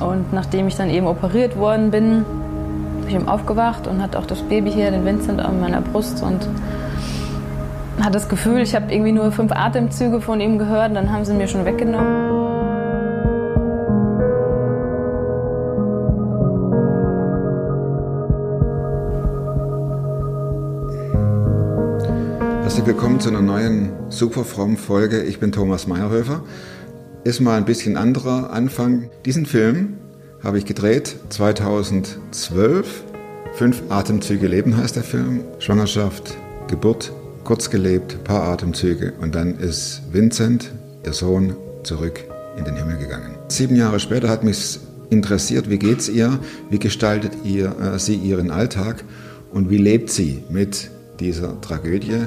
Und nachdem ich dann eben operiert worden bin, bin ich eben aufgewacht und hatte auch das Baby hier, den Vincent, an meiner Brust und hatte das Gefühl, ich habe irgendwie nur fünf Atemzüge von ihm gehört, dann haben sie mir schon weggenommen. Willkommen zu einer neuen super frommen Folge. Ich bin Thomas Meyerhöfer. Ist mal ein bisschen anderer Anfang. Diesen Film habe ich gedreht 2012. Fünf Atemzüge Leben heißt der Film. Schwangerschaft, Geburt, kurz gelebt, paar Atemzüge und dann ist Vincent, ihr Sohn, zurück in den Himmel gegangen. Sieben Jahre später hat mich interessiert, wie geht's ihr, wie gestaltet ihr, äh, sie ihren Alltag und wie lebt sie mit dieser Tragödie,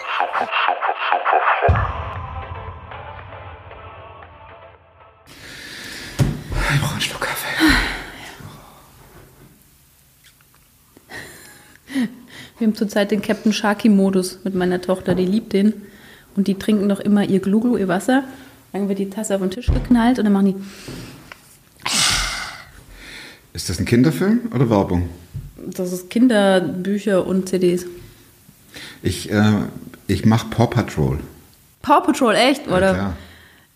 Wir haben zurzeit den Captain Sharky-Modus mit meiner Tochter, die liebt den. Und die trinken doch immer ihr Gluglu, ihr Wasser. Dann wird die Tasse auf den Tisch geknallt und dann machen die. Ist das ein Kinderfilm oder Werbung? Das ist Kinderbücher und CDs. Ich, äh, ich mache Paw Patrol. Paw Patrol, echt? Oder? klar.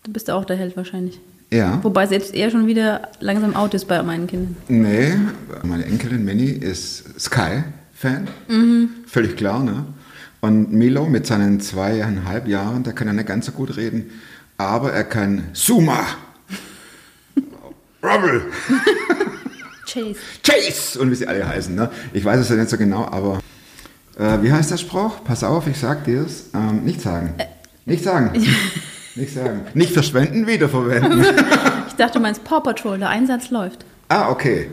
du bist auch der Held wahrscheinlich. Ja. Wobei selbst er schon wieder langsam out ist bei meinen Kindern. Nee, meine Enkelin Minnie ist Sky-Fan. Völlig klar, ne? Und Milo mit seinen zweieinhalb Jahren, der kann ja nicht ganz so gut reden, aber er kann Suma, Rubble, Chase. Chase und wie sie alle heißen. Ne? Ich weiß es ja nicht so genau, aber äh, wie heißt der Spruch? Pass auf, ich sag dir's. Ähm, nicht sagen. Nicht sagen. nicht sagen. Nicht verschwenden, wiederverwenden. Ich dachte, du meinst Paw Patrol, der Einsatz läuft. Ah, okay.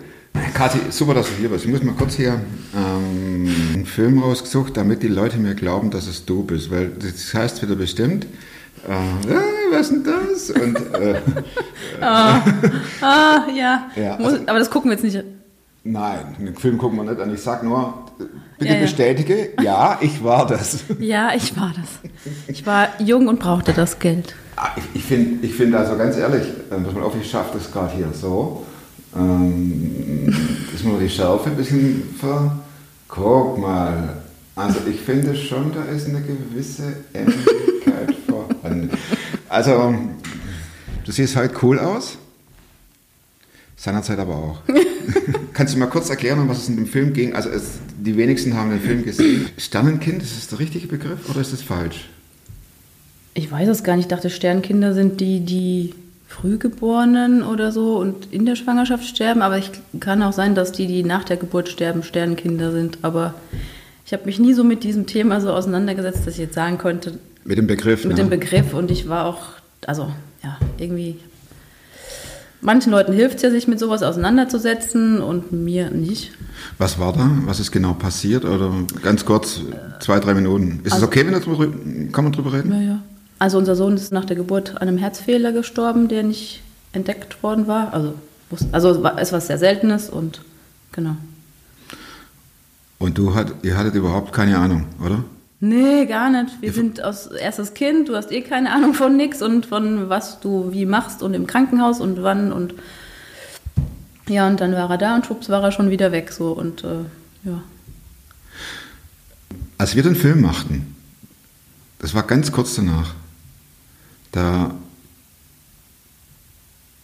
Kathi, super, dass du hier bist. Ich muss mal kurz hier ähm, einen Film rausgesucht, damit die Leute mir glauben, dass es du bist. Weil das heißt wieder bestimmt, äh, äh, was ist denn das? Und äh, Ah, ja. Ja, Muss, also- aber das gucken wir jetzt nicht. nein, den Film gucken wir nicht an. Ich sag nur, bitte Ja, ja. bestätige, ja, ich war das. Ja, ich war das. Ich war jung und brauchte das Geld. Ah, Ich, ich finde, ich find also ganz ehrlich, äh, pass mal auf, ich schaffe das gerade hier so. Ähm, dass man die Schärfe ein bisschen ver... Guck mal. Also ich finde schon, da ist eine gewisse Ähnlichkeit vorhanden. Also, du siehst heute cool aus. Seinerzeit aber auch. Kannst du mal kurz erklären, um was es in dem Film ging? Also es, die wenigsten haben den Film gesehen. Sternenkind, ist das der richtige Begriff oder ist das falsch? Ich weiß es gar nicht. Ich dachte, Sternkinder sind die, die Frühgeborenen oder so und in der Schwangerschaft sterben. Aber ich kann auch sein, dass die, die nach der Geburt sterben, Sternkinder sind. Aber ich habe mich nie so mit diesem Thema so auseinandergesetzt, dass ich jetzt sagen konnte, Mit dem Begriff, mit ne? dem Begriff. Und ich war auch, also ja, irgendwie. Manchen Leuten hilft es ja, sich mit sowas auseinanderzusetzen und mir nicht. Was war da? Was ist genau passiert? Oder ganz kurz, zwei, drei Minuten. Ist Also- es okay, wenn drüber, kann man drüber reden? Ja, ja. Also unser Sohn ist nach der Geburt an einem Herzfehler gestorben, der nicht entdeckt worden war. Also, also es war- sehr Seltenes und genau. Und du hat, ihr hattet überhaupt keine Ahnung, oder? Nee, gar nicht. Wir sind aus erstes Kind, du hast eh keine Ahnung von nix und von was du wie machst und im Krankenhaus und wann und ja, und dann war er da und schwupps war er schon wieder weg so und äh, ja. Als wir den Film machten, das war ganz kurz danach, da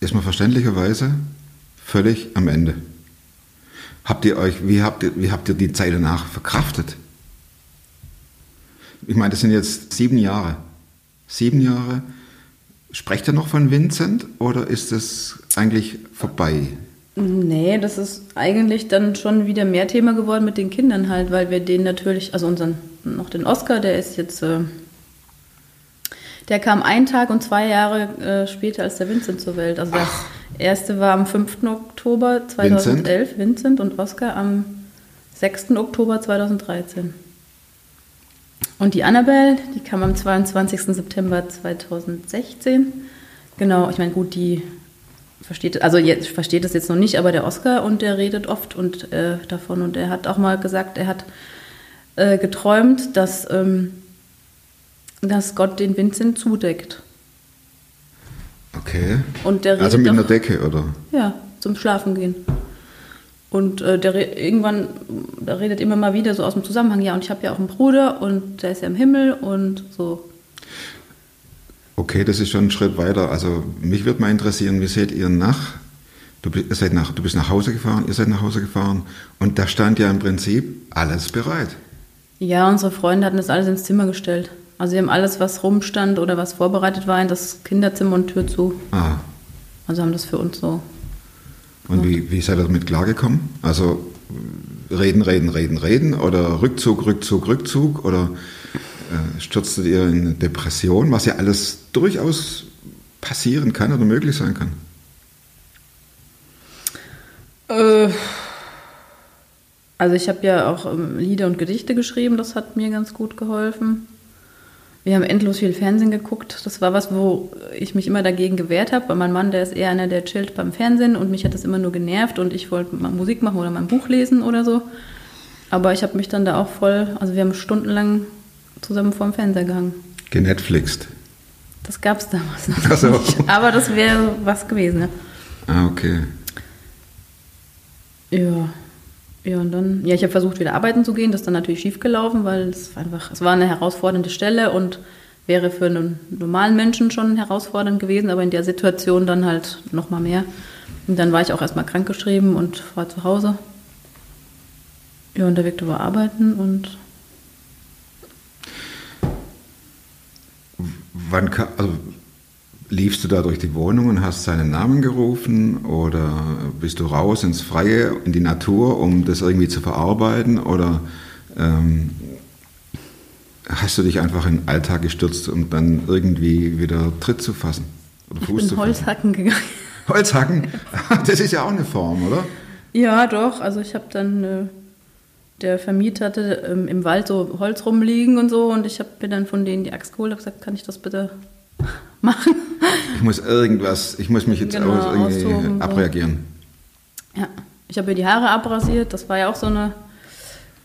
ist man verständlicherweise völlig am Ende. Habt ihr euch, wie habt ihr, wie habt ihr die Zeit danach verkraftet? Ich meine, das sind jetzt sieben Jahre. Sieben Jahre. Sprecht ihr noch von Vincent oder ist es eigentlich vorbei? Nee, das ist eigentlich dann schon wieder mehr Thema geworden mit den Kindern halt, weil wir den natürlich, also unseren, noch den Oscar, der ist jetzt, äh, Der kam einen Tag und zwei Jahre äh, später als der Vincent zur Welt. Also das erste war am 5. Oktober 2011, Vincent, und Oscar am 6. Oktober 2013. Und die Annabelle, die kam am 22. September 2016. Genau, ich meine, gut, die versteht, also jetzt versteht das jetzt noch nicht, aber der Oscar und der redet oft und äh, davon und er hat auch mal gesagt, er hat äh, geträumt, dass, ähm, dass Gott den Vincent zudeckt. Okay. Und der Also mit einer Decke, oder? Ja, zum Schlafen gehen. Und äh, der irgendwann, da redet immer mal wieder so aus dem Zusammenhang, ja, und ich habe ja auch einen Bruder und der ist ja im Himmel und so. Okay, das ist schon ein Schritt weiter. Also mich würde mal interessieren, wie seht ihr nach? Du, seid nach? du bist nach Hause gefahren, ihr seid nach Hause gefahren und da stand ja im Prinzip alles bereit. Ja, unsere Freunde hatten das alles ins Zimmer gestellt. Also sie haben alles, was rumstand oder was vorbereitet war, in das Kinderzimmer und Tür zu. Ah, Also haben das für uns so. und wie, wie seid ihr damit klargekommen? Also reden, reden, reden, reden oder Rückzug, Rückzug, Rückzug oder äh, stürztet ihr in eine Depression, was ja alles durchaus passieren kann oder möglich sein kann? Äh, also ich habe ja auch ähm, Lieder und Gedichte geschrieben, das hat mir ganz gut geholfen. Wir haben endlos viel Fernsehen geguckt. Das war was, wo ich mich immer dagegen gewehrt habe, weil mein Mann, der ist eher einer, der chillt beim Fernsehen und mich hat das immer nur genervt und ich wollte mal Musik machen oder mal ein Buch lesen oder so. Aber ich habe mich dann da auch voll, also wir haben stundenlang zusammen vor dem Fernseher gehangen. Genetflixt. Das gab es damals noch so. nicht. Aber das wäre was gewesen, ne? Ah, okay. Ja. Ja, und dann, ja, ich habe versucht, wieder arbeiten zu gehen. Das ist dann natürlich schief gelaufen, weil es einfach, es war eine herausfordernde Stelle und wäre für einen normalen Menschen schon herausfordernd gewesen, aber in der Situation dann halt noch mal mehr. Und dann war ich auch erstmal krankgeschrieben und war zu Hause. Ja, und der Victor war arbeiten und Wann also, liefst du da durch die Wohnung und hast seinen Namen gerufen oder bist du raus ins Freie, in die Natur, um das irgendwie zu verarbeiten oder ähm, hast du dich einfach in den Alltag gestürzt, um dann irgendwie wieder Tritt zu fassen oder ich Fuß bin zu fassen? Holzhacken gegangen. Holzhacken? Das ist ja auch eine Form, oder? Ja, doch. Also ich habe dann, äh, der Vermieter hatte ähm, im Wald so Holz rumliegen und so und ich habe mir dann von denen die Axt geholt und gesagt, kann ich das bitte machen? Ich muss irgendwas, ich muss mich jetzt Genau, aus, irgendwie austoben, so. abreagieren. Ja, ich habe mir die Haare abrasiert. Das war ja auch so eine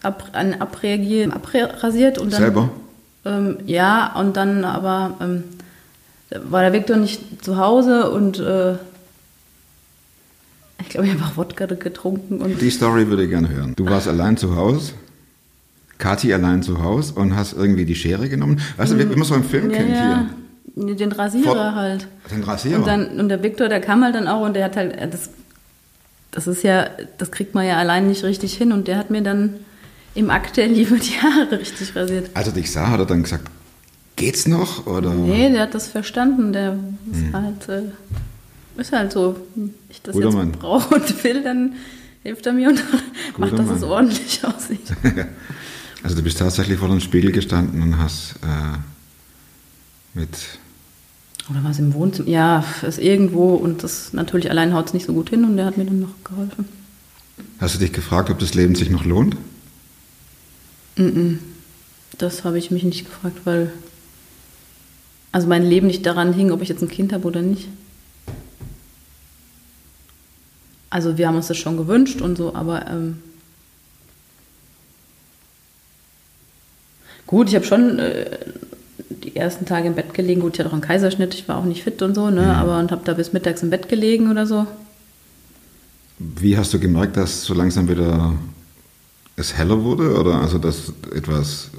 Ab, ein Abreagieren, abrasiert und dann Selber? Ähm, ja, und dann aber ähm, war der Viktor nicht zu Hause und äh, ich glaube, ich habe auch Wodka getrunken und Die Story würde ich gerne hören. Du warst allein zu Hause, Kathi allein zu Hause und hast irgendwie die Schere genommen. Weißt du, wie wie man so im Film Mhm. ja, kennt ja, hier. Den Rasierer Vor- halt. Den Rasierer. Und, dann, und der Viktor, der kam halt dann auch und der hat halt, äh, das, das ist ja, das kriegt man ja allein nicht richtig hin und der hat mir dann im Akt der Liebe die Haare richtig rasiert. Als er dich sah, hat er dann gesagt, geht's noch? Oder? Nee, der hat das verstanden. Der ist halt, äh, ist halt so. Wenn ich das Hm. Guter jetzt Mann. brauche und will, dann hilft er mir und macht, dass Mann. es ordentlich aussieht. Also du bist tatsächlich vor dem Spiegel gestanden und hast äh, mit... Oder was im Wohnzimmer? Ja, ist irgendwo und das natürlich allein haut es nicht so gut hin und der hat mir dann noch geholfen. Hast du dich gefragt, ob das Leben sich noch lohnt? Mhm. Das habe ich mich nicht gefragt, weil also mein Leben nicht daran hing, ob ich jetzt ein Kind habe oder nicht. Also wir haben uns das schon gewünscht und so, aber ähm, gut, ich habe schon äh, die ersten Tage im Bett gelegen. Gut, ich hatte auch einen Kaiserschnitt, ich war auch nicht fit und so, ne, aber und habe da bis mittags im Bett gelegen oder so. Wie hast du gemerkt, dass so langsam wieder es heller wurde? Oder also, dass etwas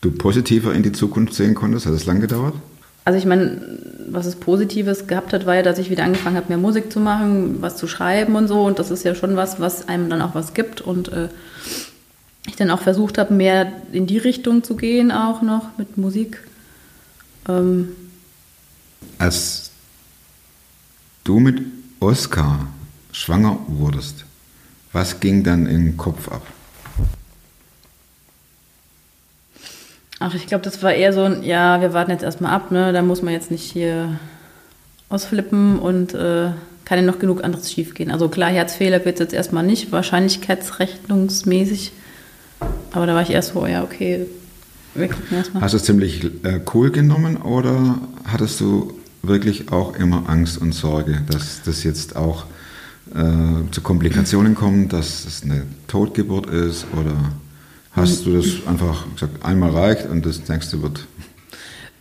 du positiver in die Zukunft sehen konntest? Hat es lang gedauert? Also ich meine, was es Positives gehabt hat, war ja, dass ich wieder angefangen habe, mehr Musik zu machen, was zu schreiben und so. Und das ist ja schon was, was einem dann auch was gibt. Und äh, ich dann auch versucht habe, mehr in die Richtung zu gehen, auch noch mit Musik. Ähm, Als du mit Oskar schwanger wurdest, was ging dann im Kopf ab? Ach, ich glaube, das war eher so ein, ja, wir warten jetzt erstmal ab, ne? Da muss man jetzt nicht hier ausflippen und äh, kann ja noch genug anderes schiefgehen. Also klar, Herzfehler wird es jetzt erstmal nicht, wahrscheinlichkeitsrechnungsmäßig. Aber da war ich erst so, ja, okay, wir gucken erstmal. Hast du es ziemlich äh, cool genommen oder hattest du wirklich auch immer Angst und Sorge, dass das jetzt auch äh, zu Komplikationen kommt, dass es eine Totgeburt ist oder hast du das einfach gesagt, einmal reicht und das nächste wird?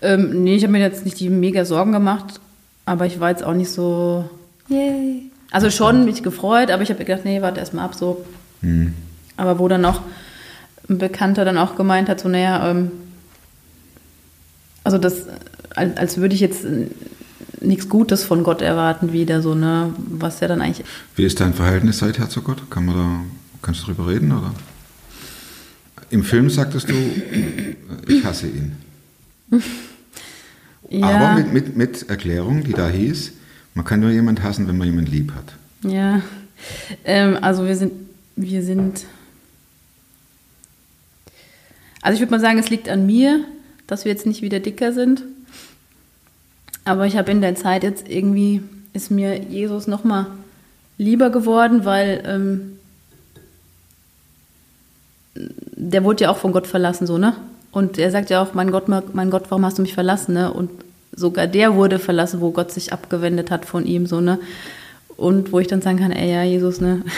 Ähm, nee, ich habe mir jetzt nicht die mega Sorgen gemacht, aber ich war jetzt auch nicht so, yay. Also schon mich gefreut, aber ich habe gedacht, nee, warte erstmal ab, so. Hm. Aber wo dann auch ein Bekannter dann auch gemeint hat, so, naja, ähm, also das, als, als würde ich jetzt nichts Gutes von Gott erwarten wieder, so, ne, was ja dann eigentlich, Wie ist dein Verhältnis seither zu Gott? Kann man da, kannst du darüber reden oder? Im Film sagtest du, ich hasse ihn. ja, Aber mit, mit, mit Erklärung, die da hieß, man kann nur jemand hassen, wenn man jemand lieb hat. ja, ähm, also wir sind, wir sind, also ich würde mal sagen, es liegt an mir, dass wir jetzt nicht wieder dicker sind, aber ich habe in der Zeit jetzt irgendwie, ist mir Jesus noch mal lieber geworden, weil ähm, der wurde ja auch von Gott verlassen, so, ne? Und er sagt ja auch, mein Gott, mein Gott, warum hast du mich verlassen, ne? Und sogar der wurde verlassen, wo Gott sich abgewendet hat von ihm, so, ne? Und wo ich dann sagen kann, ey, ja, Jesus, ne?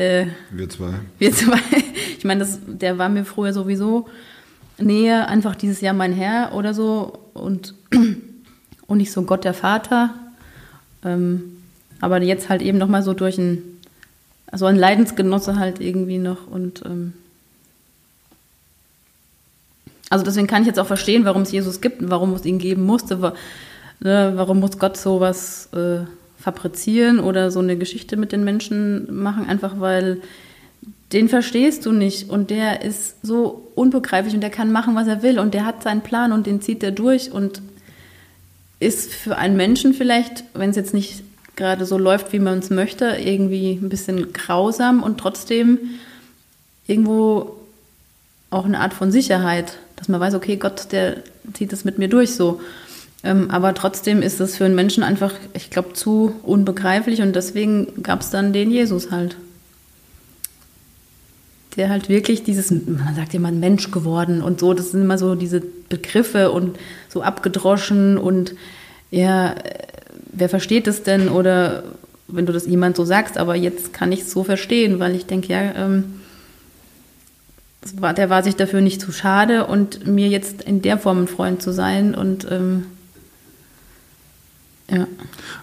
äh, Wir zwei. wir zwei, ich meine, das, der war mir früher sowieso näher, einfach dieses Jahr mein Herr oder so und, und nicht so Gott der Vater. Ähm, aber jetzt halt eben nochmal so durch ein, also ein Leidensgenosse halt irgendwie noch und ähm, also deswegen kann ich jetzt auch verstehen, warum es Jesus gibt und warum es ihn geben musste. wa- Ne, warum muss Gott sowas äh, fabrizieren oder so eine Geschichte mit den Menschen machen? Einfach weil den verstehst du nicht und der ist so unbegreiflich und der kann machen, was er will und der hat seinen Plan und den zieht er durch und ist für einen Menschen vielleicht, wenn es jetzt nicht gerade so läuft, wie man es möchte, irgendwie ein bisschen grausam und trotzdem irgendwo auch eine Art von Sicherheit, dass man weiß, okay, Gott, der zieht das mit mir durch so. Ähm, aber trotzdem ist es für einen Menschen einfach, ich glaube, zu unbegreiflich und deswegen gab es dann den Jesus halt. Der halt wirklich dieses, man sagt immer Mensch geworden und so, das sind immer so diese Begriffe und so abgedroschen und ja, äh, wer versteht es denn oder wenn du das jemand so sagst, aber jetzt kann ich es so verstehen, weil ich denke, ja, ähm, das war, der war sich dafür nicht zu schade und mir jetzt in der Form ein Freund zu sein und ähm, ja.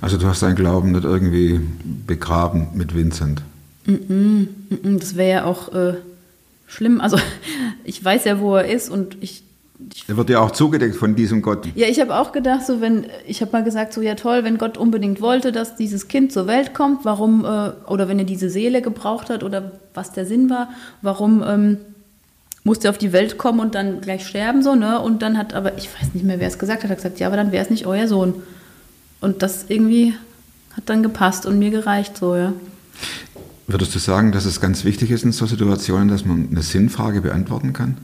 Also du hast deinen Glauben nicht irgendwie begraben mit Vincent. Mhm, Das wäre ja auch äh, schlimm. Also ich weiß ja, wo er ist und ich, ich Er wird ja auch zugedeckt von diesem Gott. ja, ich habe auch gedacht, so wenn ich habe mal gesagt, so ja toll, wenn Gott unbedingt wollte, dass dieses Kind zur Welt kommt, warum äh, oder wenn er diese Seele gebraucht hat oder was der Sinn war, warum ähm, musste er auf die Welt kommen und dann gleich sterben so ne? Und dann hat aber ich weiß nicht mehr, wer es gesagt hat, hat gesagt, ja, aber dann wäre es nicht euer Sohn. Und das irgendwie hat dann gepasst und mir gereicht so ja. Würdest du sagen, dass es ganz wichtig ist in so Situationen, dass man eine Sinnfrage beantworten kann?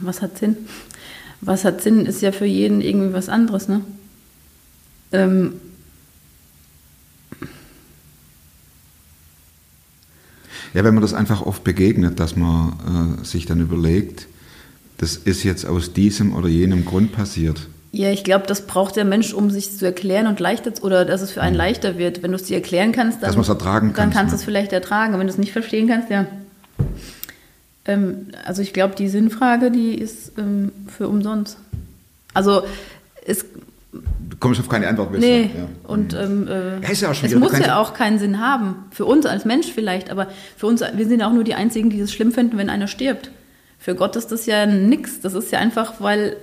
Was hat Sinn? Was hat Sinn, ist ja für jeden irgendwie was anderes, ne? Ähm, Ja, wenn man das einfach oft begegnet, dass man äh, sich dann überlegt, das ist jetzt aus diesem oder jenem Grund passiert. Ja, ich glaube, das braucht der Mensch, um sich zu erklären und leichter oder dass es für einen leichter wird. Wenn du es dir erklären kannst, dann, Dass ertragen dann kannst, du ne? es vielleicht ertragen. Wenn du es nicht verstehen kannst, ja. Ähm, also ich glaube, die Sinnfrage, die ist ähm, für umsonst. Also es Du kommst auf keine Antwort. du? Nee, Ja. und ähm, äh, Ja, ja es wieder- muss ja auch keinen Sinn haben. Für uns als Mensch vielleicht, aber für uns, wir sind ja auch nur die Einzigen, die es schlimm finden, wenn einer stirbt. Für Gott ist das ja nix. Das ist ja einfach, weil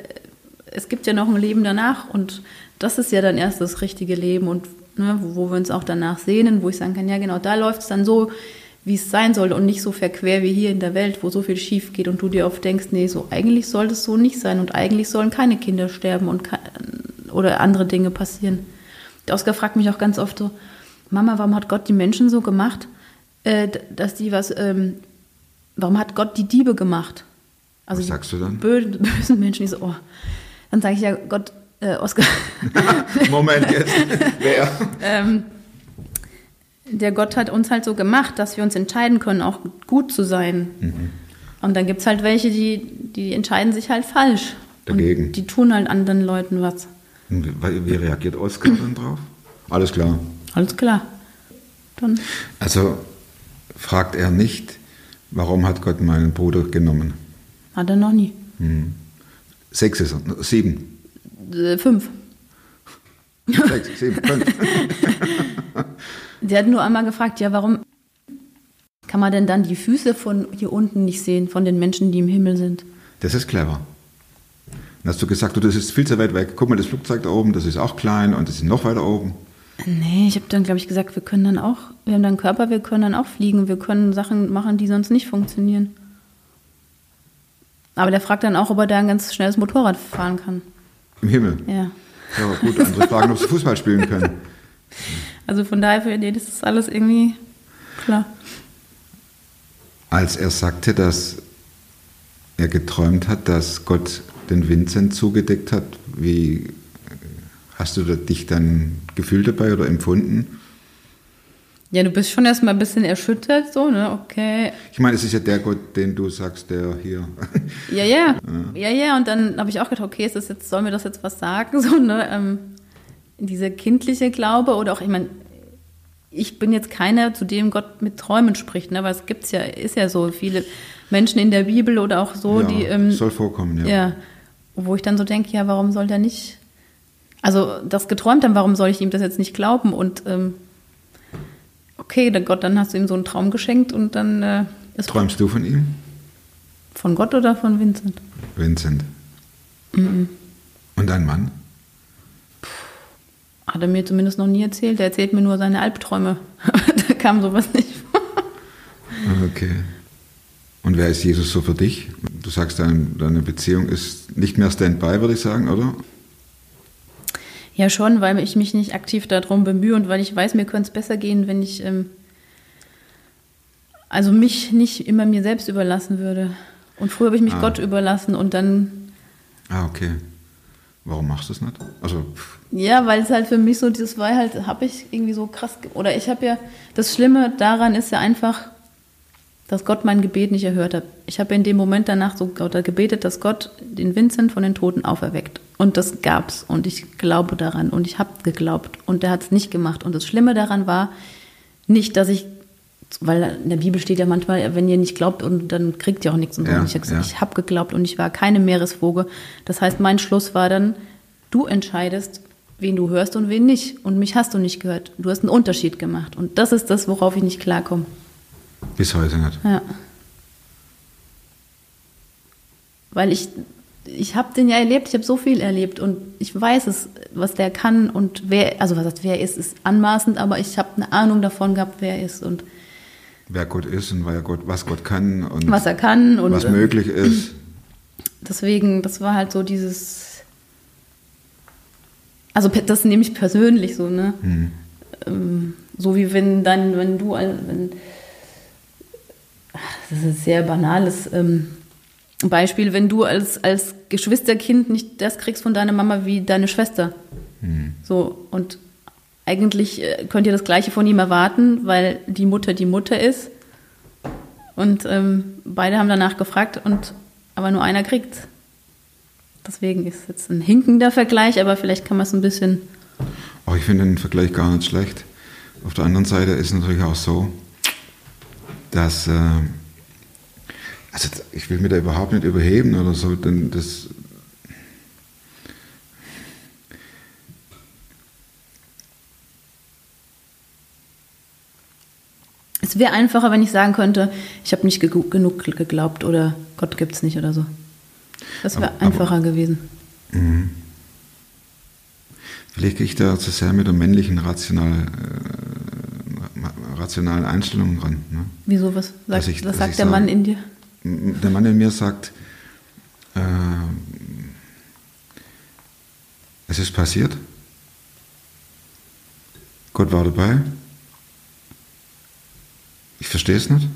es gibt ja noch ein Leben danach und das ist ja dann erst das richtige Leben und ne, wo, wir uns auch danach sehnen, wo ich sagen kann, ja genau, da läuft es dann so, wie es sein soll und nicht so verquer wie hier in der Welt, wo so viel schief geht und du dir oft denkst, nee, so eigentlich sollte es so nicht sein und eigentlich sollen keine Kinder sterben und oder andere Dinge passieren. Der Oskar fragt mich auch ganz oft so, Mama, warum hat Gott die Menschen so gemacht, äh, dass die was, ähm, warum hat Gott die Diebe gemacht? Also Was sagst du dann? bö- bösen Menschen, die so, oh. Dann sage ich ja, Gott, äh, Oskar, Moment jetzt. Wer? ähm, der Gott hat uns halt so gemacht, dass wir uns entscheiden können, auch gut zu sein. Mhm. Und dann gibt es halt welche, die, die entscheiden sich halt falsch. Dagegen. Und die tun halt anderen Leuten was. Und Wie reagiert Oskar dann drauf? Alles klar. Alles klar. Dann, Also fragt er nicht, warum hat Gott meinen Bruder genommen? hat er noch nie. Sechs ist er, sieben. Äh, fünf. Sechs, sieben, fünf. Der hat nur einmal gefragt, ja, warum kann man denn dann die Füße von hier unten nicht sehen, von den Menschen, die im Himmel sind? Das ist clever. Dann hast du gesagt, du, das ist viel zu weit weg. Guck mal, das Flugzeug da oben, das ist auch klein und das ist noch weiter oben. Nee, ich habe dann, glaube ich, gesagt, wir können dann auch, wir haben dann einen Körper, wir können dann auch fliegen, wir können Sachen machen, die sonst nicht funktionieren. Aber der fragt dann auch, ob er da ein ganz schnelles Motorrad fahren kann. Im Himmel. Ja. Ja, aber gut, andere fragen, ob sie Fußball spielen können. Also von daher, für den ist das alles irgendwie klar. Als er sagte, dass er geträumt hat, dass Gott den Vincent zugedeckt hat, wie hast du dich dann gefühlt dabei oder empfunden? Ja, du bist schon erstmal ein bisschen erschüttert, so, ne? Okay. Ich meine, es ist ja der Gott, den du sagst, der hier. Ja, ja. Ja, ja. Und dann habe ich auch gedacht, okay, ist das jetzt, soll mir das jetzt was sagen? So, ne? Ähm, dieser kindliche Glaube oder auch, ich meine, ich bin jetzt keiner, zu dem Gott mit Träumen spricht, ne? Aber es gibt's ja, ist ja so viele Menschen in der Bibel oder auch so, ja, die. Ähm, soll vorkommen, ja. ja. Wo ich dann so denke, ja, warum soll der nicht. Also das geträumt haben, warum soll ich ihm das jetzt nicht glauben? Und ähm, okay, dann Gott, dann hast du ihm so einen Traum geschenkt und dann äh, ist Träumst du von ihm? von Gott oder von Vincent? Vincent. Mhm. Und dein Mann? Hat er mir zumindest noch nie erzählt. Er erzählt mir nur seine Albträume. da kam sowas nicht vor. Okay. Und wer ist Jesus so für dich? Du sagst, dein, deine Beziehung ist nicht mehr Standby, würde ich sagen, oder? Ja, schon, weil ich mich nicht aktiv darum bemühe und weil ich weiß, mir könnte es besser gehen, wenn ich ähm, also mich nicht immer mir selbst überlassen würde. Und früher habe ich mich Ah. Gott überlassen und dann, Ah, okay. Warum machst du es nicht? Also, pff, ja, weil es halt für mich so, das war halt, habe ich irgendwie so krass, oder ich habe ja, das Schlimme daran ist ja einfach, dass Gott mein Gebet nicht erhört hat. Ich habe in dem Moment danach so gebetet, dass Gott den Vincent von den Toten auferweckt. Und das gab's. Und ich glaube daran. Und ich habe geglaubt. Und der hat es nicht gemacht. Und das Schlimme daran war nicht, dass ich, weil in der Bibel steht ja manchmal, wenn ihr nicht glaubt, und dann kriegt ihr auch nichts. Und, so. Ja, und ich habe ja. ich habe geglaubt und ich war keine Meeresvogel. Das heißt, mein Schluss war dann, du entscheidest, wen du hörst und wen nicht. Und mich hast du nicht gehört. Du hast einen Unterschied gemacht. Und das ist das, worauf ich nicht klarkomme. bis heute nicht. Ja. Weil ich, ich habe den ja erlebt, ich habe so viel erlebt und ich weiß es, was der kann und wer, also was heißt, wer er ist, ist anmaßend, aber ich habe eine Ahnung davon gehabt, wer er ist und Wer Gott ist und wer Gott, was Gott kann und was er kann und was äh, möglich ist. deswegen, das war halt so dieses, also das nehme ich persönlich so, ne? Hm. Ähm, so wie wenn dann, wenn du, wenn, das ist ein sehr banales ähm, Beispiel, wenn du als, als Geschwisterkind nicht das kriegst von deiner Mama wie deine Schwester. So, und eigentlich äh, könnt ihr das Gleiche von ihm erwarten, weil die Mutter die Mutter ist. Und ähm, beide haben danach gefragt, und aber nur einer kriegt. Deswegen ist jetzt ein hinkender Vergleich, aber vielleicht kann man es ein bisschen. Oh, ich finde den Vergleich gar nicht schlecht. Auf der anderen Seite ist es natürlich auch so, dass, äh, also ich will mich da überhaupt nicht überheben oder so, denn das, Es wäre einfacher, wenn ich sagen könnte, ich habe nicht gegu- genug geglaubt oder Gott gibt es nicht oder so. Das wäre Aber- aber- einfacher gewesen. vielleicht gehe ich da zu sehr mit der männlichen rational, äh, rationalen Einstellung ran. Ne? Wieso, was sagt, ich- was sagt der sage- Mann in dir? der Mann in mir sagt, äh, es ist passiert, Gott war dabei, ich verstehe es nicht.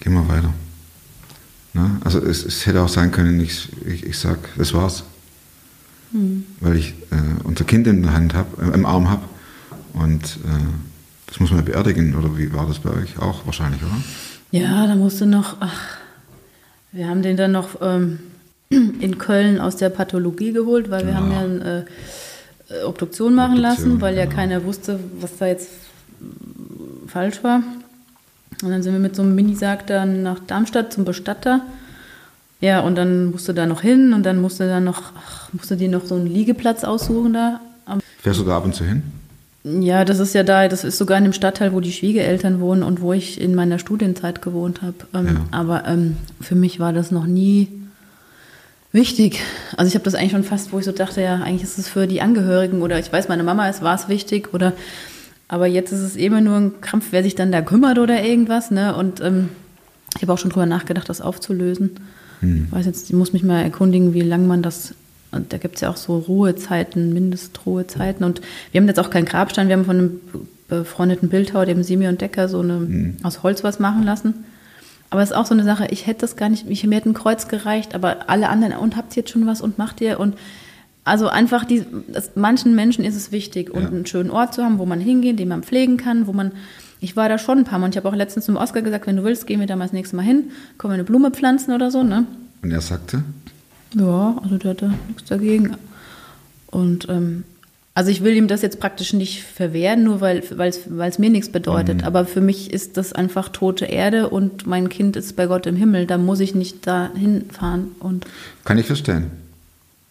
Gehen wir weiter. Na, also es, es, hätte auch sein können, ich, ich, ich sage, das war's. Mhm. Weil ich äh, unser Kind in der Hand habe, äh, im Arm habe und äh, das muss man beerdigen, oder wie war das bei euch auch wahrscheinlich, oder? Ja, da musste noch, ach, wir haben den dann noch ähm, in Köln aus der Pathologie geholt, weil wir Ja. haben ja eine äh, Obduktion machen Obduktion, lassen, weil ja genau. keiner wusste, was da jetzt äh, falsch war. Und dann sind wir mit so einem Minisarg dann nach Darmstadt zum Bestatter. Ja, und dann musste da noch hin und dann musste da noch, ach, musste die noch so einen Liegeplatz aussuchen da. am Fährst du da ab und zu hin? Ja, das ist ja da, das ist sogar in dem Stadtteil, wo die Schwiegereltern wohnen und wo ich in meiner Studienzeit gewohnt habe. Ähm, Ja. Aber ähm, für mich war das noch nie wichtig. Also ich habe das eigentlich schon fast, wo ich so dachte, ja, eigentlich ist es für die Angehörigen oder ich weiß, meine Mama ist, war es wichtig oder aber jetzt ist es immer nur ein Krampf, wer sich dann da kümmert oder irgendwas, ne? Und ähm, ich habe auch schon drüber nachgedacht, das aufzulösen. Ich weiß jetzt, ich muss mich mal erkundigen, wie lange man das. Und da gibt es ja auch so Ruhezeiten, Mindestruhezeiten. Und wir haben jetzt auch keinen Grabstein, wir haben von einem befreundeten Bildhauer, dem Simeon Decker, so eine aus Holz was machen lassen. Aber es ist auch so eine Sache, ich hätte das gar nicht, ich, mir hätte ein Kreuz gereicht, aber alle anderen, und habt ihr jetzt schon was und macht ihr? Und also einfach, die, das, manchen Menschen ist es wichtig, und Ja. einen schönen Ort zu haben, wo man hingehen, den man pflegen kann, wo man, ich war da schon ein paar Mal und ich habe auch letztens zum Oscar gesagt, wenn du willst, gehen wir da mal das nächste Mal hin, können wir eine Blume pflanzen oder so, ne? Und er sagte, Ja, also der hatte nichts dagegen. Und ähm, also ich will ihm das jetzt praktisch nicht verwehren, nur weil es mir nichts bedeutet. Aber für mich ist das einfach tote Erde und mein Kind ist bei Gott im Himmel. Da muss ich nicht da hinfahren. Und kann ich verstehen.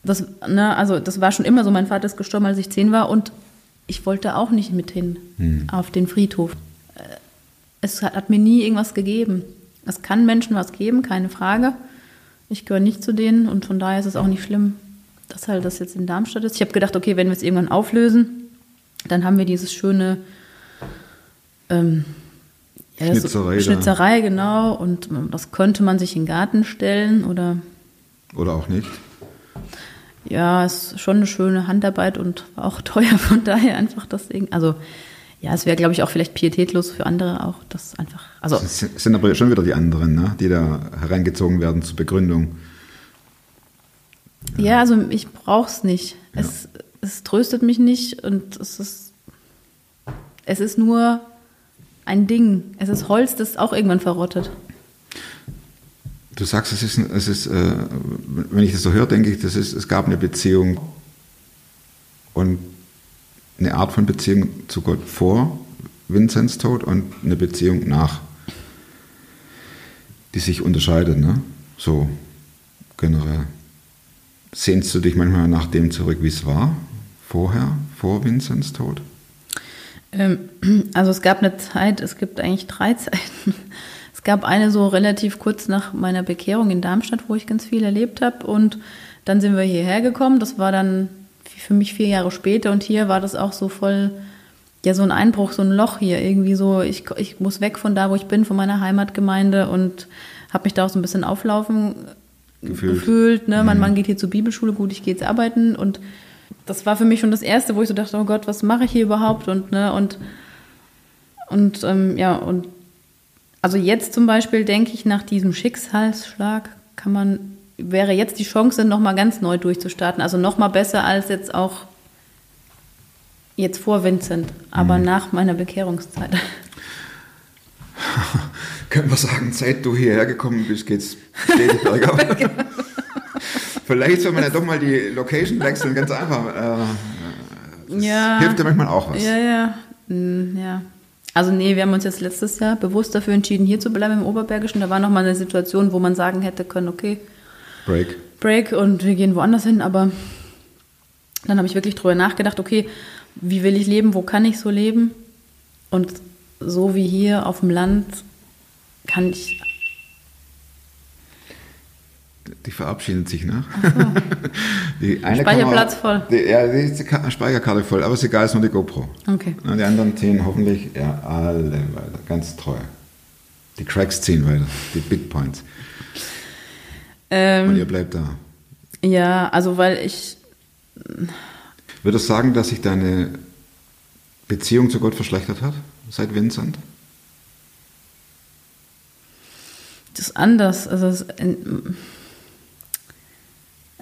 das, ne, also das war schon immer so. Mein Vater ist gestorben, als ich zehn war und ich wollte auch nicht mit hin auf den Friedhof. Äh, Es hat, hat mir nie irgendwas gegeben. Es kann Menschen was geben, keine Frage. Ich gehöre nicht zu denen und von daher ist es auch nicht schlimm, dass halt das jetzt in Darmstadt ist. Ich habe gedacht, okay, wenn wir es irgendwann auflösen, dann haben wir dieses schöne ähm, ja, Schnitzerei. Schnitzerei, genau. Und das könnte man sich in den Garten stellen oder Oder auch nicht. ja, es ist schon eine schöne Handarbeit und war auch teuer, von daher einfach das Ding. Also, ja, es wäre, glaube ich, auch vielleicht pietätlos für andere auch, das einfach. Also, Es sind aber schon wieder die anderen, ne, die da herangezogen werden zur Begründung. ja, also ich brauche es nicht. Es, es tröstet mich nicht und es ist, es ist nur ein Ding. Es ist Holz, das auch irgendwann verrottet. Du sagst, es ist, es ist äh, wenn ich das so höre, denke ich, das ist, es gab eine Beziehung und eine Art von Beziehung zu Gott vor Vinzenz Tod und eine Beziehung nach, die sich unterscheidet, ne? So generell. Sehnst du dich manchmal nach dem zurück, wie es war? Vorher, vor Vinzenz Tod? Ähm, Also es gab eine Zeit, es gibt eigentlich drei Zeiten. Es gab eine so relativ kurz nach meiner Bekehrung in Darmstadt, wo ich ganz viel erlebt habe. Und dann sind wir hierher gekommen. Das war dann für mich vier Jahre später. Und hier war das auch so voll, ja, so ein Einbruch, so ein Loch hier. Irgendwie so, ich, ich muss weg von da, wo ich bin, von meiner Heimatgemeinde und habe mich da auch so ein bisschen auflaufen Gefühlt. gefühlt. ne? Mein Mann geht hier zur Bibelschule, gut, ich gehe jetzt arbeiten und das war für mich schon das Erste, wo ich so dachte, oh Gott, was mache ich hier überhaupt und ne und und ähm, ja und also jetzt zum Beispiel denke ich nach diesem Schicksalsschlag kann man wäre jetzt die Chance noch mal ganz neu durchzustarten, also noch mal besser als jetzt auch jetzt vor Vincent, aber nach meiner Bekehrungszeit. Können wir sagen, seit du hierher gekommen bist, geht's stetig bergab. Vielleicht soll man ja doch mal die Location wechseln, ganz einfach. Äh, das Ja. Hilft ja manchmal auch was. Ja, ja. Mm, ja. Also nee, wir haben uns jetzt letztes Jahr bewusst dafür entschieden, hier zu bleiben im Oberbergischen. Da war noch mal eine Situation, wo man sagen hätte können, okay, Break. Break und wir gehen woanders hin. Aber dann habe ich wirklich drüber nachgedacht, okay, wie will ich leben, wo kann ich so leben? Und so wie hier auf dem Land kann ich Die verabschiedet sich, ne? die eine Speicherplatz man- voll. Die, ja, die ist die Ka- Speicherkarte voll, aber ist egal, ist nur die GoPro. Okay. Und die anderen ziehen hoffentlich ja, alle weiter, ganz treu. Die Cracks ziehen weiter, die Bitpoints. Und ihr Ähm, bleibt da. ja, also weil ich Würdest du sagen, dass sich deine Beziehung zu Gott verschlechtert hat seit Vincent? Das ist anders. Also es ist,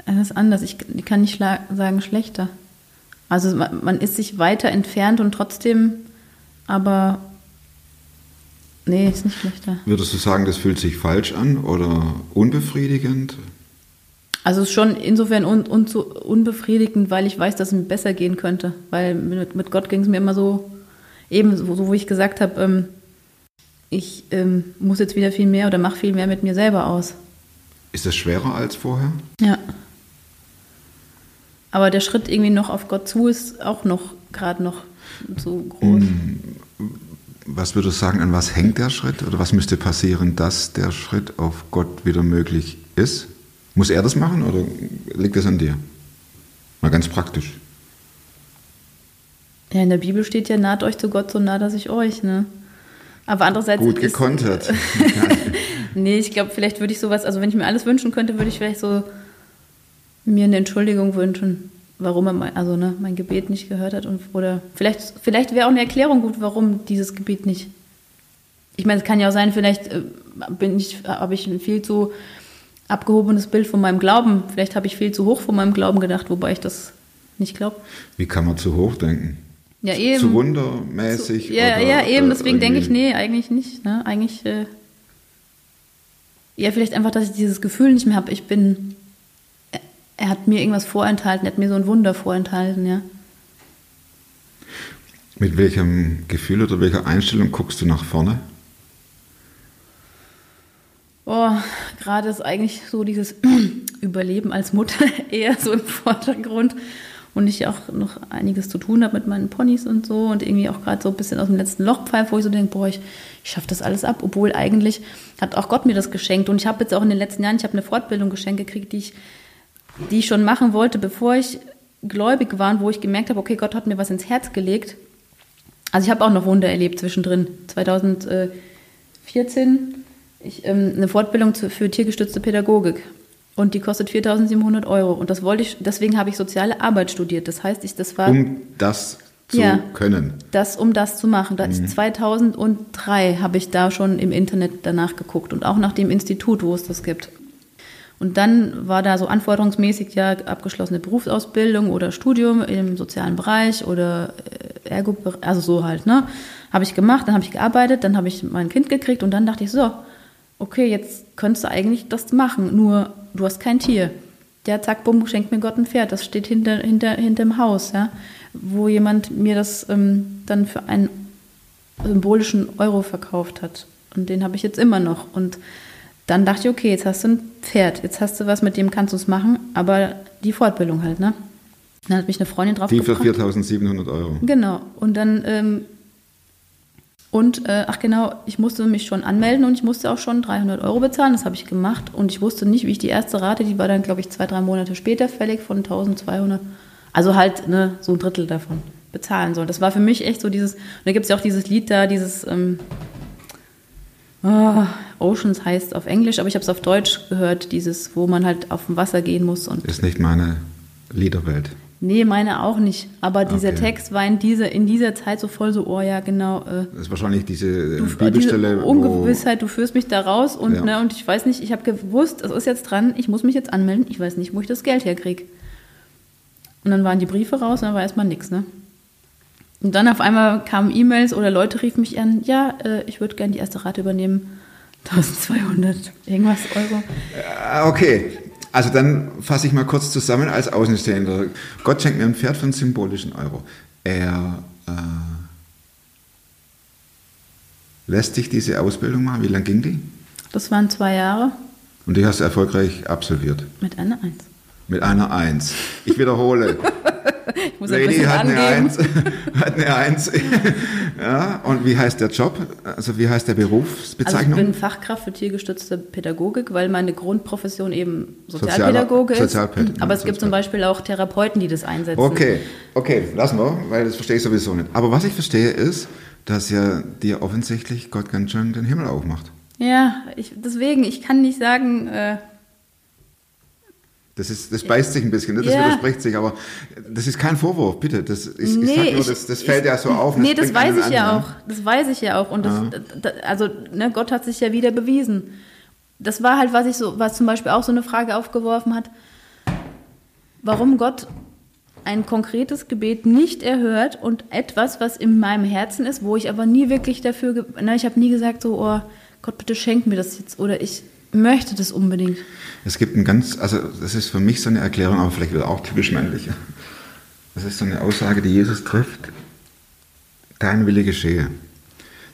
es ist anders. Ich, kann nicht sagen schlechter. Also man ist sich weiter entfernt und trotzdem, aber nee, ist nicht schlechter. Würdest du sagen, das fühlt sich falsch an oder unbefriedigend? Also es ist schon insofern un, un, unbefriedigend, weil ich weiß, dass es mir besser gehen könnte. Weil mit, mit Gott ging es mir immer so, eben so, so wo ich gesagt habe, ähm, ich ähm, muss jetzt wieder viel mehr oder mache viel mehr mit mir selber aus. Ist das schwerer als vorher? Ja. Aber der Schritt irgendwie noch auf Gott zu ist auch noch gerade noch so groß. Was würdest du sagen, an was hängt der Schritt? Oder was müsste passieren, dass der Schritt auf Gott wieder möglich ist? Muss er das machen oder liegt das an dir? Mal ganz praktisch. Ja, in der Bibel steht ja, naht euch zu Gott, so naht er sich euch, ne? Aber andererseits. Gut gekontert. Nee, ich glaube, vielleicht würde ich sowas, also wenn ich mir alles wünschen könnte, würde ich vielleicht so mir eine Entschuldigung wünschen, warum er mein, also, ne, mein Gebet nicht gehört hat. Und, oder vielleicht, vielleicht wäre auch eine Erklärung gut, warum dieses Gebet nicht. Ich meine, es kann ja auch sein, vielleicht äh, bin ich, habe ich ein viel zu abgehobenes Bild von meinem Glauben. Vielleicht habe ich viel zu hoch von meinem Glauben gedacht, wobei ich das nicht glaube. Wie kann man zu hoch denken? Ja, eben. Zu wundermäßig? Ja, oder, ja, eben. äh, Deswegen denke ich, nee, eigentlich nicht. Ne? Eigentlich, äh, ja, vielleicht einfach, dass ich dieses Gefühl nicht mehr habe. Ich bin, er, hat mir irgendwas vorenthalten, er hat mir so ein Wunder vorenthalten, ja. Mit welchem Gefühl oder welcher Einstellung guckst du nach vorne? Oh, gerade ist eigentlich so dieses Überleben als Mutter eher so im Vordergrund und ich auch noch einiges zu tun habe mit meinen Ponys und so und irgendwie auch gerade so ein bisschen aus dem letzten Loch pfeife, wo ich so denke, boah, ich, ich schaffe das alles ab, obwohl eigentlich hat auch Gott mir das geschenkt und ich habe jetzt auch in den letzten Jahren, ich habe eine Fortbildung geschenkt gekriegt, die ich, die ich schon machen wollte, bevor ich gläubig war und wo ich gemerkt habe, okay, Gott hat mir was ins Herz gelegt. Also ich habe auch noch Wunder erlebt zwischendrin. 2014 ich, ähm, eine Fortbildung für tiergestützte Pädagogik. Und die kostet 4.700 Euro. Und das wollte ich, deswegen habe ich soziale Arbeit studiert. Das heißt, ich, das war Um das zu Ja. können. das, um das zu machen. Da ist 2003 habe ich da schon im Internet danach geguckt und auch nach dem Institut, wo es das gibt. Und dann war da so anforderungsmäßig ja abgeschlossene Berufsausbildung oder Studium im sozialen Bereich oder äh, Ergo, also so halt, ne? Habe ich gemacht, dann habe ich gearbeitet, dann habe ich mein Kind gekriegt und dann dachte ich so, okay, jetzt könntest du eigentlich das machen, nur du hast kein Tier. Ja, zack, bumm, schenkt mir Gott ein Pferd, das steht hinter, hinter, hinterm Haus, ja, wo jemand mir das ähm, dann für einen symbolischen Euro verkauft hat. Und den habe ich jetzt immer noch. Und dann dachte ich, okay, jetzt hast du ein Pferd, jetzt hast du was, mit dem kannst du es machen, aber die Fortbildung halt, ne? Dann hat mich eine Freundin drauf Die für gebracht. 4.700 Euro. Genau. Und dann, ähm, und, äh, ach genau, ich musste mich schon anmelden und ich musste auch schon 300 Euro bezahlen. Das habe ich gemacht. Und ich wusste nicht, wie ich die erste Rate, die war dann, glaube ich, zwei, drei Monate später fällig von 1200. Also halt, ne, so ein Drittel davon bezahlen soll. Das war für mich echt so dieses, und da gibt es ja auch dieses Lied da, dieses, ähm, ah, Oceans heißt auf Englisch, aber ich habe es auf Deutsch gehört, dieses, wo man halt auf dem Wasser gehen muss und Ist nicht meine Liederwelt. Nee, meine auch nicht. Aber dieser Okay. Text war in dieser, in dieser Zeit so voll so, oh ja, genau. Äh, Das ist wahrscheinlich diese äh, du, Bibelstelle, diese. Ungewissheit, du führst mich da raus und, Ja. ne, und ich weiß nicht, ich habe gewusst, es ist jetzt dran, ich muss mich jetzt anmelden, ich weiß nicht, wo ich das Geld herkriege. Und dann waren die Briefe raus und dann war erstmal nichts, ne? Und dann auf einmal kamen E-Mails oder Leute riefen mich an, ja, äh, ich würde gerne die erste Rate übernehmen. 1200 irgendwas Euro. Ah, Okay, also dann fasse ich mal kurz zusammen als Außenstehender. Gott schenkt mir ein Pferd für einen symbolischen Euro. Er äh, lässt dich diese Ausbildung machen. Wie lange ging die? Das waren zwei Jahre Und die hast du erfolgreich absolviert. mit einer Eins. Mit einer Eins. Ich wiederhole. Ich muss ein Lady bisschen hat eine. Eins. Hat eine Eins. ja, und wie heißt der Job? Also wie heißt der Also ich Berufsbezeichnung? bin Fachkraft für tiergestützte Pädagogik, weil meine Grundprofession eben Sozialpädagoge ist. Sozialpäd- Aber es gibt zum Beispiel auch Therapeuten, die das einsetzen. Okay, okay, lassen wir, weil das verstehe ich sowieso nicht. Aber was ich verstehe ist, dass ja dir offensichtlich Gott ganz schön den Himmel aufmacht. Ja, ich, deswegen, ich kann nicht sagen, äh, Das, ist, das beißt sich ein bisschen, ne? das Ja. widerspricht sich, aber das ist kein Vorwurf, bitte. Das ist, ich nee, sag nur, ich- das, das fällt ja so auf. Nee, das einen weiß ich ja an, auch. Das weiß ich ja auch. Und das, da, also, ne, Gott hat sich ja wieder bewiesen. das war halt, was ich so, was zum Beispiel auch so eine Frage aufgeworfen hat, warum Gott ein konkretes Gebet nicht erhört und etwas, was in meinem Herzen ist, wo ich aber nie wirklich dafür, na, ich habe nie gesagt so, oh Gott, bitte schenk mir das jetzt oder ich möchte das unbedingt. Es gibt ein ganz, also das ist für mich so eine Erklärung, aber vielleicht wieder auch typisch männlich. Das ist so eine Aussage, die Jesus trifft. Dein Wille geschehe.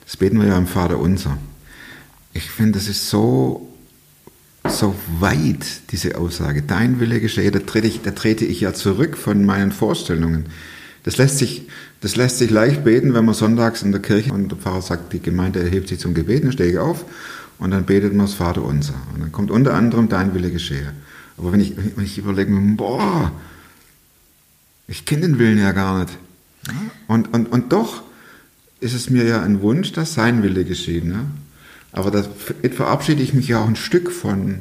Das beten wir ja im Vater unser. Ich finde, das ist so, so weit, diese Aussage. Dein Wille geschehe, da trete, ich, da trete ich ja zurück von meinen Vorstellungen. Das lässt, sich, das lässt sich leicht beten, wenn man sonntags in der Kirche und der Pfarrer sagt, die Gemeinde erhebt sich zum Gebet, dann stehe ich auf und dann betet man das Vater unser. Und dann kommt unter anderem dein Wille geschehe. Aber wenn ich, wenn ich überlege, boah, ich kenne den Willen ja gar nicht. Und, und, und doch ist es mir ja ein Wunsch, dass sein Wille geschieht. Ne? Aber da verabschiede ich mich ja auch ein Stück von.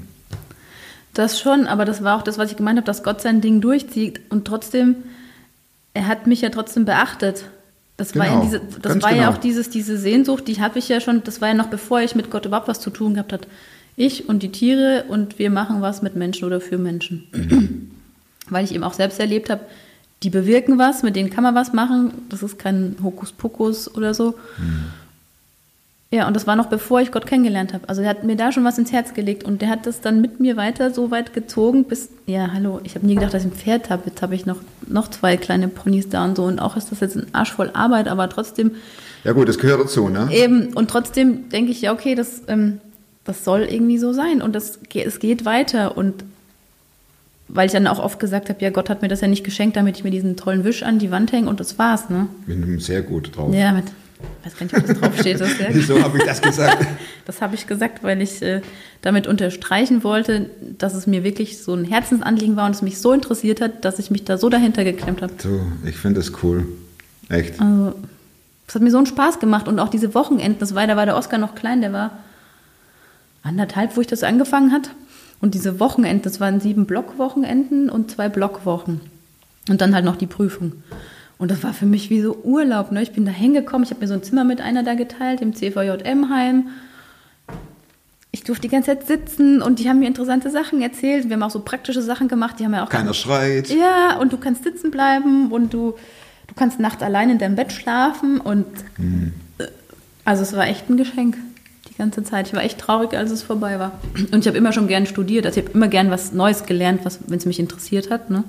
Das schon, aber das war auch das, was ich gemeint habe, dass Gott sein Ding durchzieht und trotzdem, er hat mich ja trotzdem beachtet. Das war ja Genau, diese, das war ja genau. auch dieses, diese Sehnsucht, die habe ich ja schon, das war ja noch bevor ich mit Gott überhaupt was zu tun gehabt hat. Ich und die Tiere und wir machen was mit Menschen oder für Menschen. Mhm. Weil ich eben auch selbst erlebt habe, die bewirken was, mit denen kann man was machen. Das ist kein Hokuspokus oder so. Mhm. Ja, und das war noch bevor ich Gott kennengelernt habe. Also er hat mir da schon was ins Herz gelegt und der hat das dann mit mir weiter so weit gezogen, bis, ja, hallo, ich habe nie gedacht, dass ich ein Pferd habe. Jetzt habe ich noch, noch zwei kleine Ponys da und so. Und auch ist das jetzt ein Arsch voll Arbeit, aber trotzdem Ja gut, das gehört dazu, ne? eben, und trotzdem denke ich, ja, okay, das, ähm, das soll irgendwie so sein und das, es geht weiter. Und weil ich dann auch oft gesagt habe, ja, Gott hat mir das ja nicht geschenkt, damit ich mir diesen tollen Wisch an die Wand hänge und das war's, ne? Mit einem sehr gut drauf. Ja, mit, weiß gar nicht, ob das draufsteht. Das, ja. So habe ich das gesagt. Das habe ich gesagt, weil ich äh, damit unterstreichen wollte, dass es mir wirklich so ein Herzensanliegen war und es mich so interessiert hat, dass ich mich da so dahinter geklemmt habe. So, ich finde das cool. Echt. Also, es hat mir so einen Spaß gemacht und auch diese Wochenenden, das war, da war der Oscar noch klein, der war anderthalb, wo ich das angefangen hat. Und diese Wochenenden, das waren sieben Blockwochenenden und zwei Blockwochen. Und dann halt noch die Prüfung. Und das war für mich wie so Urlaub. Ne? Ich bin da hingekommen, ich habe mir so ein Zimmer mit einer da geteilt, im CVJM-Heim. Ich durfte die ganze Zeit sitzen und die haben mir interessante Sachen erzählt. Wir haben auch so praktische Sachen gemacht. Die haben ja auch Keiner schreit. ja, und du kannst sitzen bleiben und du, du kannst nachts allein in deinem Bett schlafen und äh, also es war echt ein Geschenk die ganze Zeit. Ich war echt traurig, als es vorbei war. Und ich habe immer schon gern studiert, also ich habe immer gern was Neues gelernt, was wenn es mich interessiert hat, ne?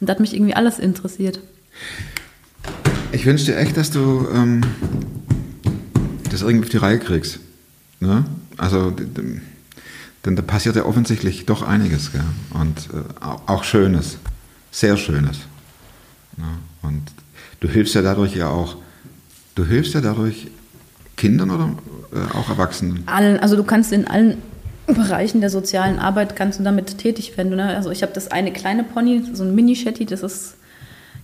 Und da hat mich irgendwie alles interessiert. Ich wünsche dir echt, dass du ähm, das irgendwie auf die Reihe kriegst. Ne? Also, denn da passiert ja offensichtlich doch einiges. Gell? Und äh, au- auch Schönes. Sehr Schönes. Ne? Und du hilfst ja dadurch ja auch, du hilfst ja dadurch Kindern oder äh, auch Erwachsenen. Allen, also du kannst in allen Bereichen der sozialen Arbeit kannst du damit tätig werden. Ne? Also ich habe das eine kleine Pony, so ein Mini-Shetty, das ist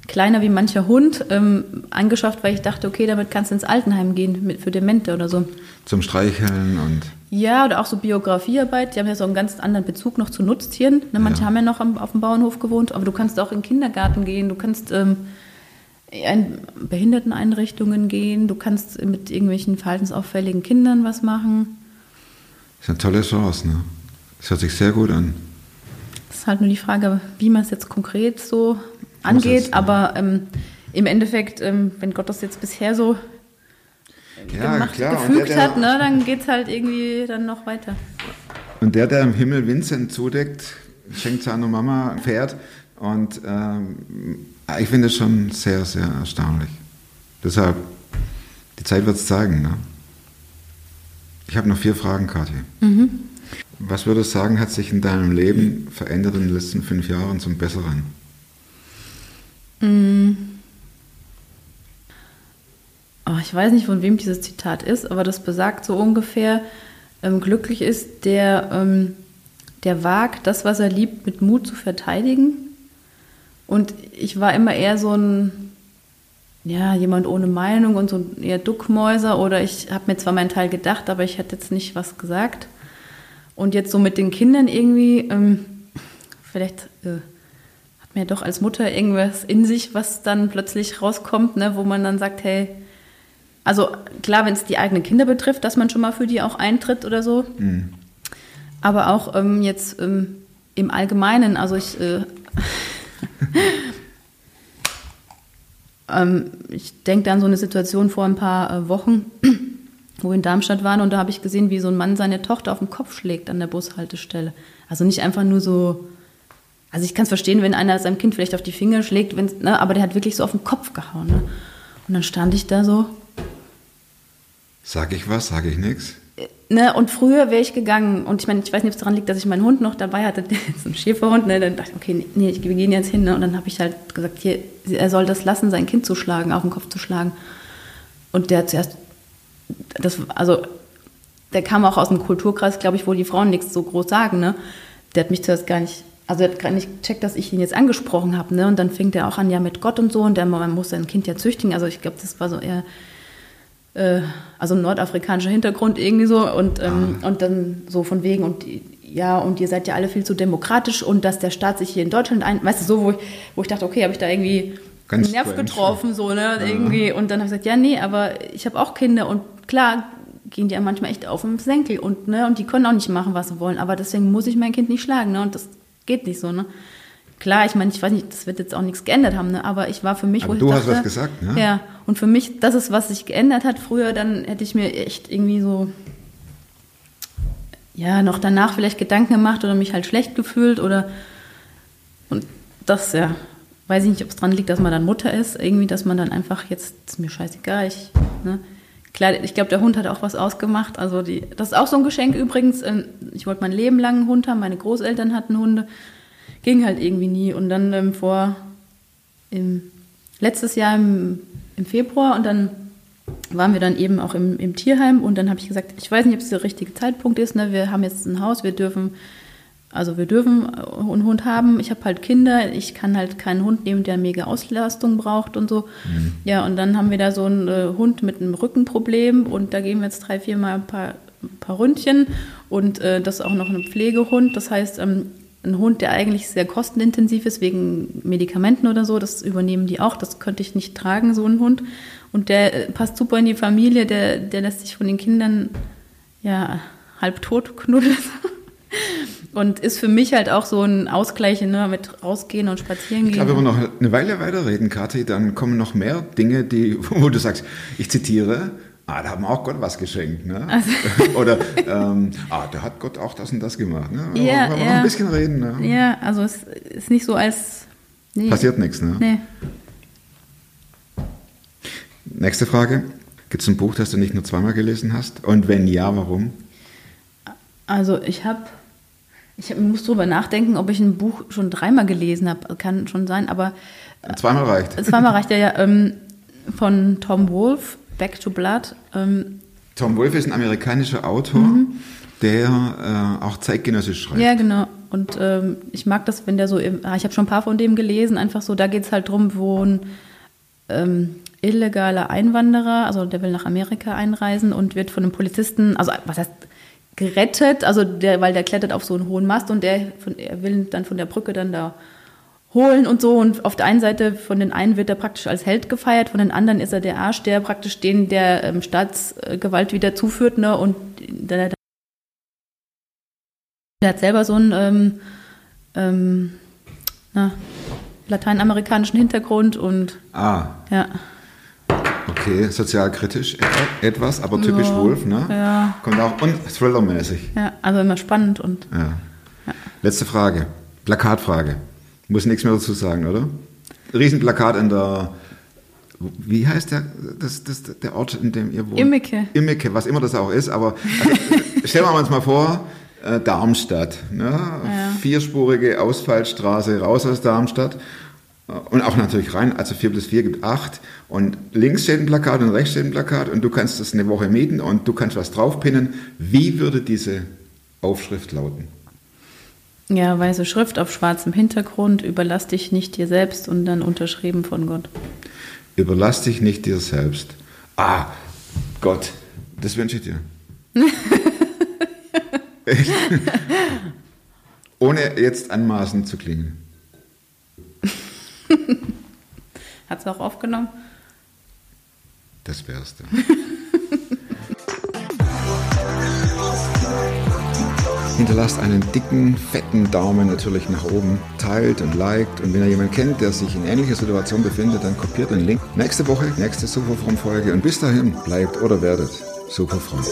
kleiner wie mancher Hund, ähm, angeschafft, weil ich dachte, okay, damit kannst du ins Altenheim gehen mit, für Demente oder so. Zum Streicheln und Ja, oder auch so Biografiearbeit. Die haben ja so einen ganz anderen Bezug noch zu Nutztieren. Ne, manche Ja. haben ja noch am, auf dem Bauernhof gewohnt, aber du kannst auch in den Kindergarten gehen, du kannst ähm, in Behinderteneinrichtungen gehen, du kannst mit irgendwelchen verhaltensauffälligen Kindern was machen. das ist eine tolle Chance. Ne? Das hört sich sehr gut an. Das ist halt nur die Frage, wie man es jetzt konkret so angeht. ja. Aber ähm, im Endeffekt, ähm, wenn Gott das jetzt bisher so gemacht, und gefügt der, der, hat, ne, dann geht es halt irgendwie dann noch weiter. Und der, der im Himmel Vincent zudeckt, schenkt seiner Mama ein Pferd. Und ähm, ich finde es schon sehr, sehr erstaunlich. Deshalb, die Zeit wird es zeigen. Ne? Ich habe noch vier Fragen, Kathi. Was würdest du sagen, hat sich in deinem Leben verändert in den letzten fünf Jahren zum Besseren? Oh, ich weiß nicht, von wem dieses Zitat ist, aber das besagt so ungefähr, ähm, glücklich ist der, ähm, der wagt, das, was er liebt, mit Mut zu verteidigen. Und ich war immer eher so ein, ja, jemand ohne Meinung und so ein eher Duckmäuser oder ich habe mir zwar meinen Teil gedacht, aber ich hätte jetzt nicht was gesagt. Und jetzt so mit den Kindern irgendwie, ähm, vielleicht äh, ja doch als Mutter irgendwas in sich, was dann plötzlich rauskommt, ne, wo man dann sagt, hey, also klar, wenn es die eigenen Kinder betrifft, dass man schon mal für die auch eintritt oder so. aber auch ähm, jetzt ähm, im Allgemeinen, also ich, äh, ähm, ich denke an so eine Situation vor ein paar äh, Wochen, wo wir in Darmstadt waren und da habe ich gesehen, wie so ein Mann seine Tochter auf den Kopf schlägt an der Bushaltestelle. Also nicht einfach nur so, also ich kann es verstehen, wenn einer seinem Kind vielleicht auf die Finger schlägt, ne, aber der hat wirklich so auf den Kopf gehauen. Ne? Und dann stand ich da so, Sag ich was, sage ich nichts? Ne, und früher wäre ich gegangen, und ich meine, ich weiß nicht, ob es daran liegt, dass ich meinen Hund noch dabei hatte, ist ein Schäferhund, ne, dann dachte ich, okay, nee, ich, wir gehen jetzt hin, ne, und dann habe ich halt gesagt, hier, er soll das lassen, sein Kind zu schlagen, auf den Kopf zu schlagen. Und der hat zuerst, das, also, der kam auch aus dem Kulturkreis, glaube ich, wo die Frauen nichts so groß sagen, ne, der hat mich zuerst gar nicht, also er hat gar nicht gecheckt, dass ich ihn jetzt angesprochen habe, ne, und dann fängt er auch an, ja, mit Gott und so, und der, man muss sein Kind ja züchtigen, also ich glaube, das war so eher, äh, also ein nordafrikanischer Hintergrund irgendwie so. Und, ähm, und dann so von wegen und ja, und ihr seid ja alle viel zu demokratisch. Und dass der Staat sich hier in Deutschland ein, weißt du, so, wo ich, wo ich dachte, okay, habe ich da irgendwie Ganz einen Nerv strange. getroffen, so, ne, irgendwie. Und dann habe ich gesagt, ja, nee, aber ich habe auch Kinder. Und klar gehen die ja manchmal echt auf den Senkel. Und, ne, und die können auch nicht machen, was sie wollen, aber deswegen muss ich mein Kind nicht schlagen, ne, und das geht nicht so, ne. Klar, ich meine, ich weiß nicht, das wird jetzt auch nichts geändert haben, ne? aber ich war für mich, Aber wo du ich hast dachte, was gesagt, ne? Ja, und für mich, das ist, was sich geändert hat. Früher, dann hätte ich mir echt irgendwie so, ja, noch danach vielleicht Gedanken gemacht oder mich halt schlecht gefühlt oder, und das, ja, weiß ich nicht, ob es dran liegt, dass man dann Mutter ist, irgendwie, dass man dann einfach jetzt, ist mir scheißegal, ich, ne. Klar, ich glaube, der Hund hat auch was ausgemacht. Also die, das ist auch so ein Geschenk übrigens. Ähm, Ich wollte mein Leben lang einen Hund haben. Meine Großeltern hatten Hunde. Ging halt irgendwie nie. Und dann ähm, vor im, letztes Jahr im, im Februar und dann waren wir dann eben auch im, im Tierheim und dann habe ich gesagt, ich weiß nicht, ob es der richtige Zeitpunkt ist. Ne? Wir haben jetzt ein Haus, wir dürfen, also wir dürfen einen Hund haben. Ich habe halt Kinder, ich kann halt keinen Hund nehmen, der mega Auslastung braucht und so. Ja, und dann haben wir da so einen äh, Hund mit einem Rückenproblem und da gehen wir jetzt drei, vier Mal ein paar, ein paar Ründchen und äh, das ist auch noch ein Pflegehund. Das heißt, ähm, ein Hund, der eigentlich sehr kostenintensiv ist wegen Medikamenten oder so, das übernehmen die auch. Das könnte ich nicht tragen, so ein Hund. Und der äh, passt super in die Familie, der, der lässt sich von den Kindern ja halb tot knuddeln. Und ist für mich halt auch so ein Ausgleich ne, mit rausgehen und spazieren Ich gehen. glaube, wenn wir noch eine Weile weiterreden, Kathi, dann kommen noch mehr Dinge, die, wo du sagst, ich zitiere, ah, da haben wir auch Gott was geschenkt. Ne? Also Oder, ähm, ah, da hat Gott auch das und das gemacht. Ne? Ja, wenn wir ja. noch ein bisschen reden, ne? Ja, also es ist nicht so als. Nee. passiert nichts. Ne? Nee. Nächste Frage. Gibt es ein Buch, das du nicht nur zweimal gelesen hast? Und wenn ja, warum? Also ich habe, ich muss drüber nachdenken, ob ich ein Buch schon dreimal gelesen habe. Kann schon sein, aber Zweimal reicht. zweimal reicht ja, ja ähm, von Tom Wolfe, Back to Blood. Ähm, Tom Wolfe ist ein amerikanischer Autor, der äh, auch zeitgenössisch schreibt. ja, genau. Und ähm, ich mag das, wenn der so, im, ah, ich habe schon ein paar von dem gelesen, einfach so, da geht es halt drum, wo ein ähm, illegaler Einwanderer, also der will nach Amerika einreisen und wird von einem Polizisten, also was heißt gerettet, also der, weil der klettert auf so einen hohen Mast und der, von, er will dann von der Brücke dann da holen und so. Und auf der einen Seite von den einen wird er praktisch als Held gefeiert, von den anderen ist er der Arsch, der praktisch den der ähm, Staatsgewalt wieder zuführt, ne? Und der, der, der hat selber so einen ähm, ähm, na, lateinamerikanischen Hintergrund und Ah, ja. Okay, sozialkritisch et- etwas, aber typisch Ja, Wolf, ne? ja. Kommt auch, und thrillermäßig. Ja, also immer spannend und Ja. Letzte Frage. Plakatfrage. Muss nichts mehr dazu sagen, oder? Riesenplakat in der. Wie heißt der, das, das, der Ort, in dem ihr wohnt? Immeke. Immeke, was immer das auch ist. Aber also, stellen wir uns mal vor, äh, Darmstadt. Ne? Vierspurige Ausfallstraße raus aus Darmstadt. Und auch natürlich rein, also 4 plus 4 gibt 8. Und links steht ein Plakat und rechts steht ein Plakat und du kannst das eine Woche mieten und du kannst was draufpinnen. Wie würde diese Aufschrift lauten? ja, weiße Schrift auf schwarzem Hintergrund, überlass dich nicht dir selbst und dann unterschrieben von Gott. Überlass dich nicht dir selbst. Ah, Gott, das wünsche ich dir. Ohne jetzt anmaßend zu klingen. Hat es auch aufgenommen? Das wär's dann. Hinterlasst einen dicken, fetten Daumen natürlich nach oben, teilt und liked und wenn ihr jemanden kennt, der sich in ähnlicher Situation befindet, dann kopiert den Link. Nächste Woche, nächste Superfrom-Folge und bis dahin bleibt oder werdet superfromm.